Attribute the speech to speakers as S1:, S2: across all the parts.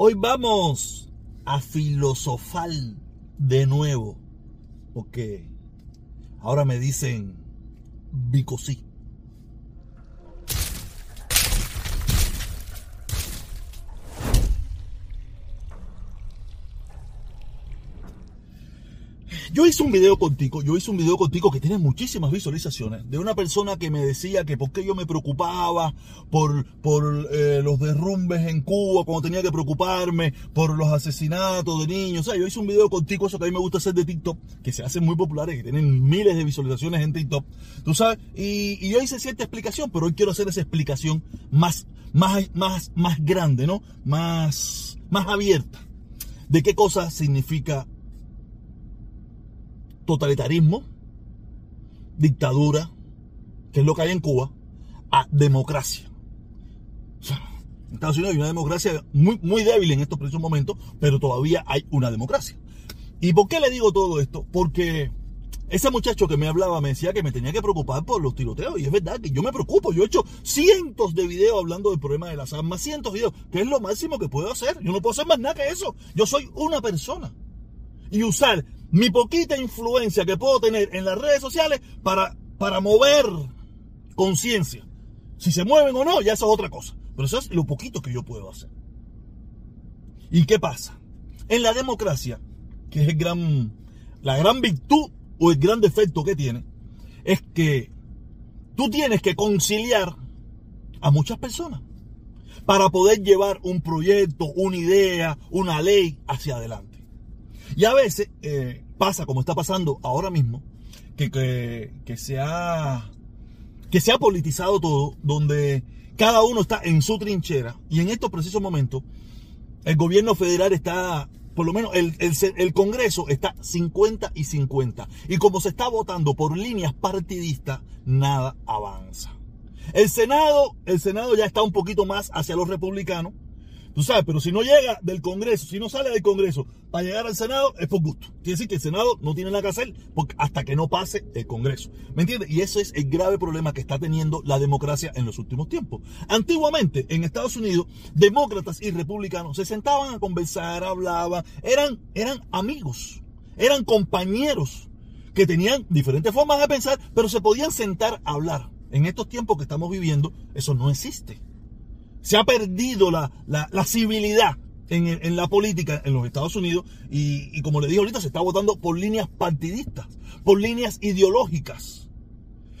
S1: Hoy vamos a filosofar de nuevo, porque ahora me dicen Bicosí. Yo hice un video contigo, yo hice un video contigo que tiene muchísimas visualizaciones, de una persona que me decía que por qué yo me preocupaba por, por eh, los derrumbes en Cuba, cuando tenía que preocuparme por los asesinatos de niños. O sea, yo hice un video contigo, eso que a mí me gusta hacer de TikTok, que se hacen muy populares, que tienen miles de visualizaciones en TikTok. Tú sabes, y, y yo hice cierta explicación, pero hoy quiero hacer esa explicación más, más, más, más grande, ¿no? Más, más abierta. De qué cosa significa totalitarismo, dictadura, que es lo que hay en Cuba, a democracia. en Estados Unidos hay una democracia muy, muy débil en estos precisos momentos, pero todavía hay una democracia. ¿Y por qué le digo todo esto? Porque ese muchacho que me hablaba me decía que me tenía que preocupar por los tiroteos. Y es verdad que yo me preocupo. Yo he hecho cientos de videos hablando del problema de las armas, cientos de videos, que es lo máximo que puedo hacer. Yo no puedo hacer más nada que eso. Yo soy una persona. Y usar mi poquita influencia que puedo tener en las redes sociales para, para mover conciencia. Si se mueven o no, ya eso es otra cosa. Pero eso es lo poquito que yo puedo hacer. ¿Y qué pasa? En la democracia, que es el gran, la gran virtud o el gran defecto que tiene, es que tú tienes que conciliar a muchas personas para poder llevar un proyecto, una idea, una ley hacia adelante. Y a veces eh, pasa, como está pasando ahora mismo, que, que, se ha, que se ha politizado todo, donde cada uno está en su trinchera y en estos precisos momentos el gobierno federal está, por lo menos el, el, el, Congreso está 50 y 50. Y como se está votando por líneas partidistas, nada avanza. El Senado, el Senado ya está un poquito más hacia los republicanos Tú sabes, pero si no llega del Congreso, si no sale del Congreso para llegar al Senado, es por gusto. Quiere decir que el Senado no tiene nada que hacer hasta que no pase el Congreso. ¿Me entiendes? Y eso es el grave problema que está teniendo la democracia en los últimos tiempos. Antiguamente, en Estados Unidos, demócratas y republicanos se sentaban a conversar, hablaban, eran, eran amigos, eran compañeros que tenían diferentes formas de pensar, pero se podían sentar a hablar. En estos tiempos que estamos viviendo, eso no existe. Se ha perdido la, civilidad en, la política en los Estados Unidos y, como le dije ahorita, se está votando por líneas partidistas, por líneas ideológicas.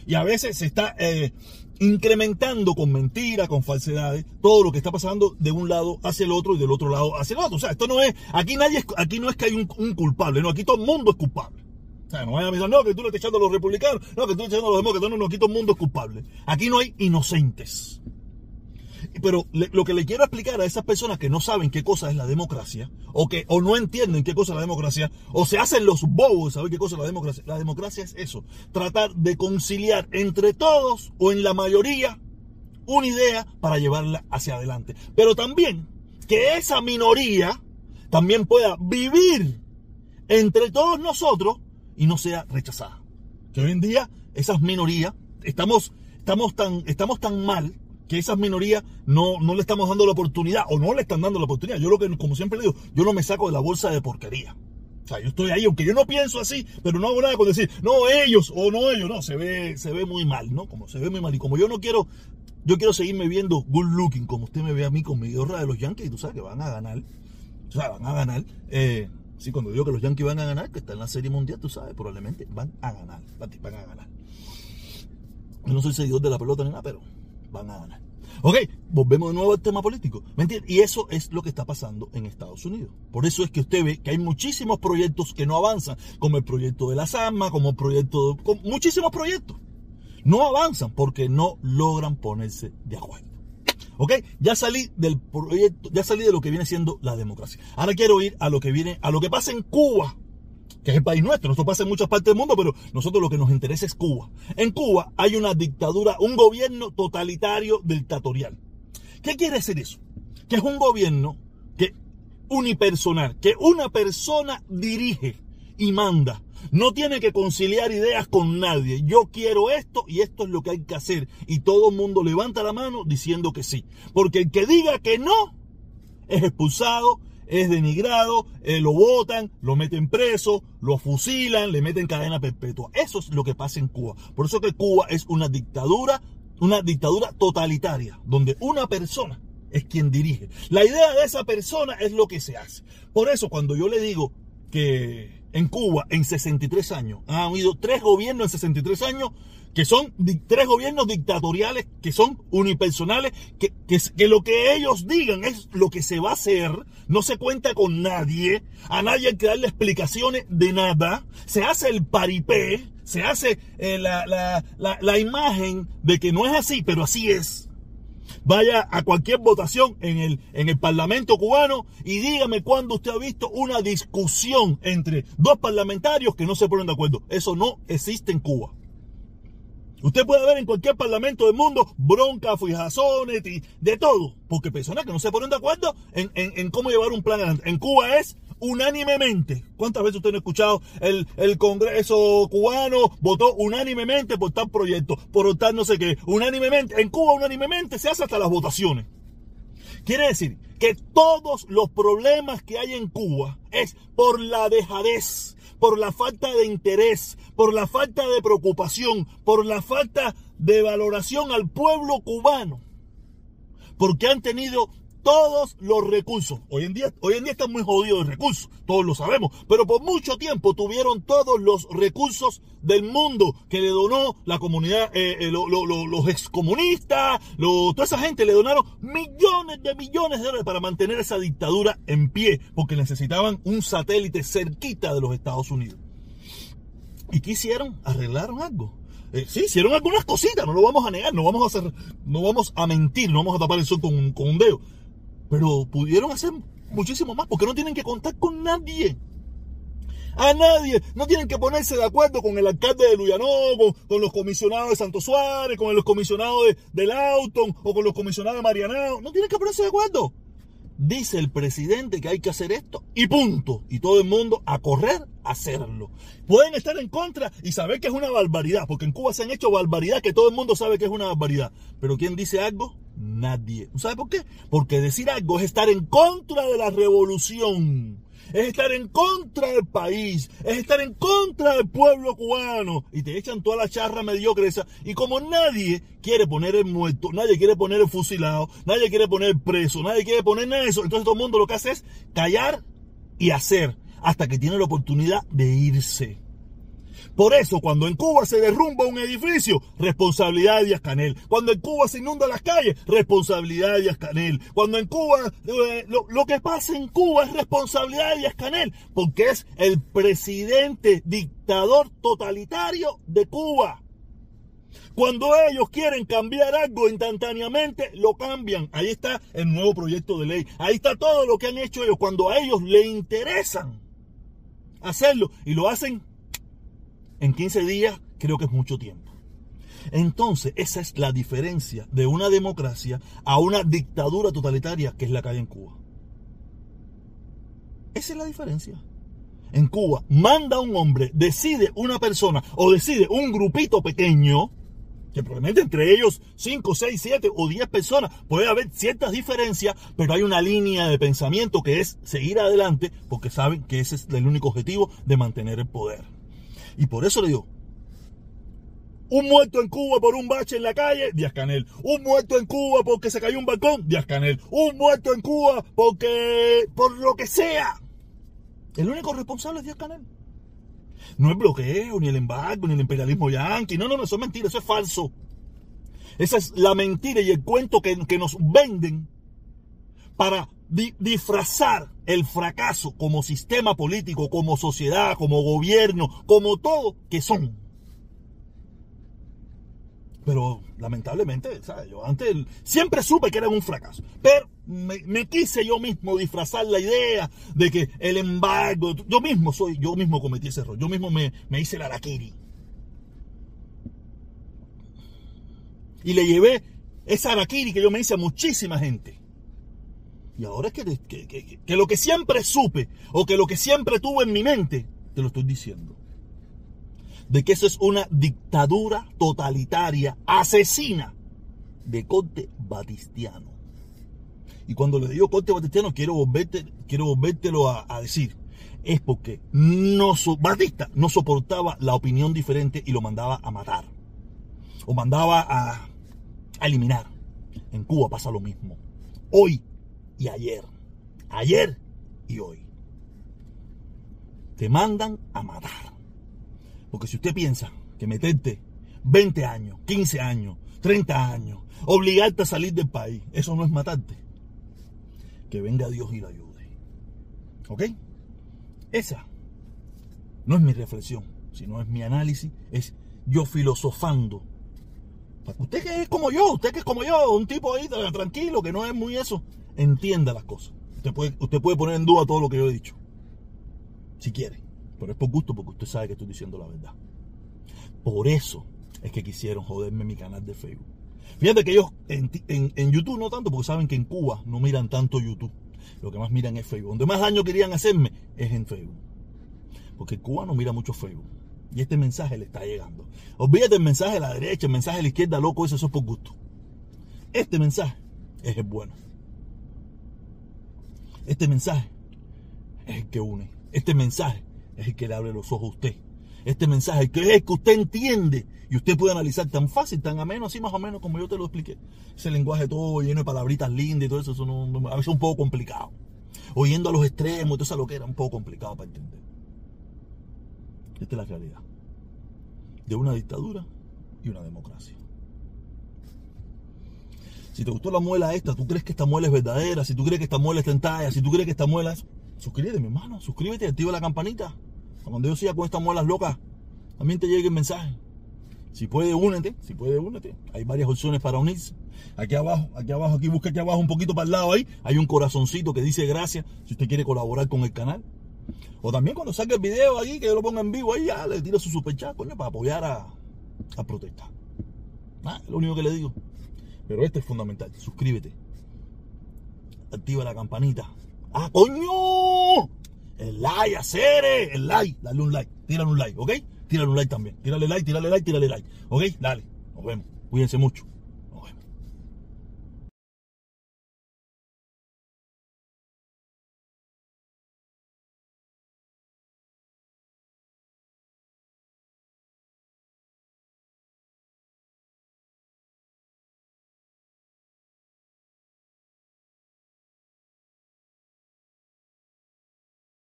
S1: Y a veces se está eh, incrementando con mentiras, con falsedades, todo lo que está pasando de un lado hacia el otro y del otro lado hacia el otro. O sea, esto no es, aquí nadie, aquí no es que hay un, culpable, no, aquí todo el mundo es culpable. O sea, no vayan a pensar, no, que tú le estás echando a los republicanos, no, que tú le estás echando a los demócratas, no, no, aquí todo el mundo es culpable. Aquí no hay inocentes. Pero lo que le quiero explicar a esas personas que no saben qué cosa es la democracia, o que o no entienden qué cosa es la democracia, o se hacen los bobos de saber qué cosa es la democracia. La democracia es eso, tratar de conciliar entre todos o en la mayoría una idea para llevarla hacia adelante. Pero también que esa minoría también pueda vivir entre todos nosotros y no sea rechazada. Que hoy en día esas minorías estamos, estamos, tan, estamos tan mal que esas minorías no, no le estamos dando la oportunidad o no le están dando la oportunidad. Yo lo que, como siempre digo, yo no me saco de la bolsa de porquería. O sea, yo estoy ahí, aunque yo no pienso así, pero no hago nada con decir, no, ellos o no ellos, no, se ve, se ve muy mal, ¿no? Como se ve muy mal. Y como yo no quiero, yo quiero seguirme viendo good looking, como usted me ve a mí con mi gorra de los Yankees, y tú sabes que van a ganar. O sea, van a ganar. Eh, sí, cuando digo que los Yankees van a ganar, que está en la Serie Mundial, tú sabes, probablemente van a ganar. Van a ganar. Yo no soy seguidor de la pelota ni nada, pero van a ganar. Ok, volvemos de nuevo al tema político. ¿Me entiendes? Y eso es lo que está pasando en Estados Unidos. Por eso es que usted ve que hay muchísimos proyectos que no avanzan, como el proyecto de las armas, como el proyecto, muchísimos proyectos. No avanzan porque no logran ponerse de acuerdo. ¿Ok? Ya salí del proyecto, ya salí de lo que viene siendo la democracia. Ahora quiero ir a lo que viene, a lo que pasa en Cuba que es el país nuestro. Esto pasa en muchas partes del mundo, pero nosotros lo que nos interesa es Cuba. En Cuba hay una dictadura, un gobierno totalitario dictatorial. ¿Qué quiere decir eso? Que es un gobierno que unipersonal, que una persona dirige y manda. No tiene que conciliar ideas con nadie. Yo quiero esto y esto es lo que hay que hacer. Y todo el mundo levanta la mano diciendo que sí. Porque el que diga que no es expulsado, es denigrado, eh, lo votan, lo meten preso, lo fusilan, le meten cadena perpetua. Eso es lo que pasa en Cuba. Por eso que Cuba es una dictadura, una dictadura totalitaria, donde una persona es quien dirige. La idea de esa persona es lo que se hace. Por eso cuando yo le digo que en Cuba en 63 años han habido tres gobiernos en 63 años, que son tres gobiernos dictatoriales, que son unipersonales, que, que, lo que ellos digan es lo que se va a hacer, no se cuenta con nadie, a nadie hay que darle explicaciones de nada, se hace el paripé, se hace eh, la, la, la, imagen de que no es así, pero así es vaya a cualquier votación en el, en el Parlamento cubano y dígame cuándo usted ha visto una discusión entre dos parlamentarios que no se ponen de acuerdo. Eso no existe en Cuba. Usted puede ver en cualquier parlamento del mundo bronca, fijazones de todo. Porque personas que no se ponen de acuerdo en, cómo llevar un plan adelante. En Cuba es unánimemente. ¿Cuántas veces usted no ha escuchado el, el Congreso cubano votó unánimemente por tal proyecto, por tal no sé qué? Unánimemente. En Cuba unánimemente se hace hasta las votaciones. Quiere decir que todos los problemas que hay en Cuba es por la dejadez, por la falta de interés, por la falta de preocupación, por la falta de valoración al pueblo cubano. Porque han tenido todos los recursos. Hoy en día, hoy en día están muy jodidos de recursos, todos lo sabemos, pero por mucho tiempo tuvieron todos los recursos del mundo que le donó la comunidad, eh, eh, los excomunistas, toda esa gente le donaron millones de millones de dólares para mantener esa dictadura en pie, porque necesitaban un satélite cerquita de los Estados Unidos. ¿Y qué hicieron? Arreglaron algo. Eh, sí, hicieron algunas cositas, no lo vamos a negar, no vamos a hacer, no vamos a mentir, no vamos a tapar el sol con, con un dedo. Pero pudieron hacer muchísimo más porque no tienen que contar con nadie. A nadie. No tienen que ponerse de acuerdo con el alcalde de Luyanó, con, los comisionados de Santo Suárez, con los comisionados de, del Auton o con los comisionados de Marianao. No tienen que ponerse de acuerdo. Dice el presidente que hay que hacer esto y punto. Y todo el mundo a correr a hacerlo. Pueden estar en contra y saber que es una barbaridad, porque en Cuba se han hecho barbaridad que todo el mundo sabe que es una barbaridad. Pero ¿quién dice algo? Nadie. ¿Sabe por qué? Porque decir algo es estar en contra de la revolución. Es estar en contra del país. Es estar en contra del pueblo cubano. Y te echan toda la charra mediocre esa. Y como nadie quiere poner el muerto, nadie quiere poner el fusilado, nadie quiere poner el preso, nadie quiere poner nada de eso. Entonces todo el mundo lo que hace es callar y hacer hasta que tiene la oportunidad de irse. Por eso, cuando en Cuba se derrumba un edificio, responsabilidad de Díaz Canel. Cuando en Cuba se inunda las calles, responsabilidad de Díaz Canel. Cuando en Cuba, eh, lo, que pasa en Cuba es responsabilidad de Díaz Canel, porque es el presidente dictador totalitario de Cuba. Cuando ellos quieren cambiar algo instantáneamente, lo cambian. Ahí está el nuevo proyecto de ley. Ahí está todo lo que han hecho ellos. Cuando a ellos les interesan hacerlo y lo hacen en 15 días creo que es mucho tiempo. Entonces, esa es la diferencia de una democracia a una dictadura totalitaria que es la que hay en Cuba. Esa es la diferencia. En Cuba, manda un hombre, decide una persona o decide un grupito pequeño, que probablemente entre ellos 5, 6, 7 o 10 personas puede haber ciertas diferencias, pero hay una línea de pensamiento que es seguir adelante porque saben que ese es el único objetivo de mantener el poder. Y por eso le digo, un muerto en Cuba por un bache en la calle, Díaz Canel. Un muerto en Cuba porque se cayó un balcón, Díaz Canel. Un muerto en Cuba porque, por lo que sea. El único responsable es Díaz Canel. No el bloqueo, ni el embargo, ni el imperialismo yanqui. No, no, no, eso es mentira, eso es falso. Esa es la mentira y el cuento que, que nos venden para disfrazar el fracaso como sistema político, como sociedad, como gobierno, como todo que son. Pero lamentablemente, yo antes siempre supe que era un fracaso. Pero me, quise yo mismo disfrazar la idea de que el embargo, yo mismo soy, yo mismo cometí ese error, yo mismo me, me hice la araquiri. Y le llevé esa araquiri que yo me hice a muchísima gente. Y ahora es que, que, lo que siempre supe o que lo que siempre tuve en mi mente, te lo estoy diciendo. De que eso es una dictadura totalitaria, asesina, de corte batistiano. Y cuando le digo corte batistano, quiero, quiero volvértelo a, a decir. Es porque no Batista no soportaba la opinión diferente y lo mandaba a matar. O mandaba a, a eliminar. En Cuba pasa lo mismo. Hoy y ayer. Ayer y hoy. Te mandan a matar. Porque si usted piensa que meterte 20 años, 15 años, 30 años, obligarte a salir del país, eso no es matarte. Que venga Dios y lo ayude. ¿Ok? Esa no es mi reflexión, sino es mi análisis, es yo filosofando. Usted que es como yo, usted que es como yo, un tipo ahí tranquilo, que no es muy eso, entienda las cosas. Usted puede, usted puede poner en duda todo lo que yo he dicho, si quiere, pero es por gusto porque usted sabe que estoy diciendo la verdad. Por eso es que quisieron joderme mi canal de Facebook. Fíjate que ellos en, YouTube no tanto, porque saben que en Cuba no miran tanto YouTube. Lo que más miran es Facebook. Donde más daño querían hacerme es en Facebook. Porque en Cuba no mira mucho Facebook. Y este mensaje le está llegando. Olvídate el mensaje de la derecha, el mensaje de la izquierda, loco, eso, eso es por gusto. Este mensaje es el bueno. Este mensaje es el que une. Este mensaje es el que le abre los ojos a usted este mensaje, que es que usted entiende y usted puede analizar tan fácil, tan ameno, así más o menos como yo te lo expliqué. Ese lenguaje todo lleno de palabritas lindas y todo eso, eso a veces es un poco complicado. Oyendo a los extremos, todo eso lo que era un poco complicado para entender. Esta es la realidad de una dictadura y una democracia. Si te gustó la muela esta, tú crees que esta muela es verdadera, si tú crees que esta muela está en talla, si tú crees que esta muela es... Suscríbete, mi hermano, suscríbete, activa la campanita. Cuando yo siga con estas muelas locas, también te llegue el mensaje. Si puede, únete. Si puede, únete. Hay varias opciones para unirse. Aquí abajo, aquí abajo, aquí busca aquí abajo un poquito para el lado ahí. Hay un corazoncito que dice gracias si usted quiere colaborar con el canal. O también cuando saque el video ahí, que yo lo ponga en vivo ahí, ya le tiro su superchat, coño, para apoyar a, a protesta. Ah, es lo único que le digo. Pero este es fundamental. Suscríbete. Activa la campanita. ¡Ah, coño! El like, hacer el like, dale un like, tírale un like, ¿ok? Tírale un like también. Tírale like, tírale like, tírale like. ¿Ok? Dale. Nos vemos. Cuídense mucho.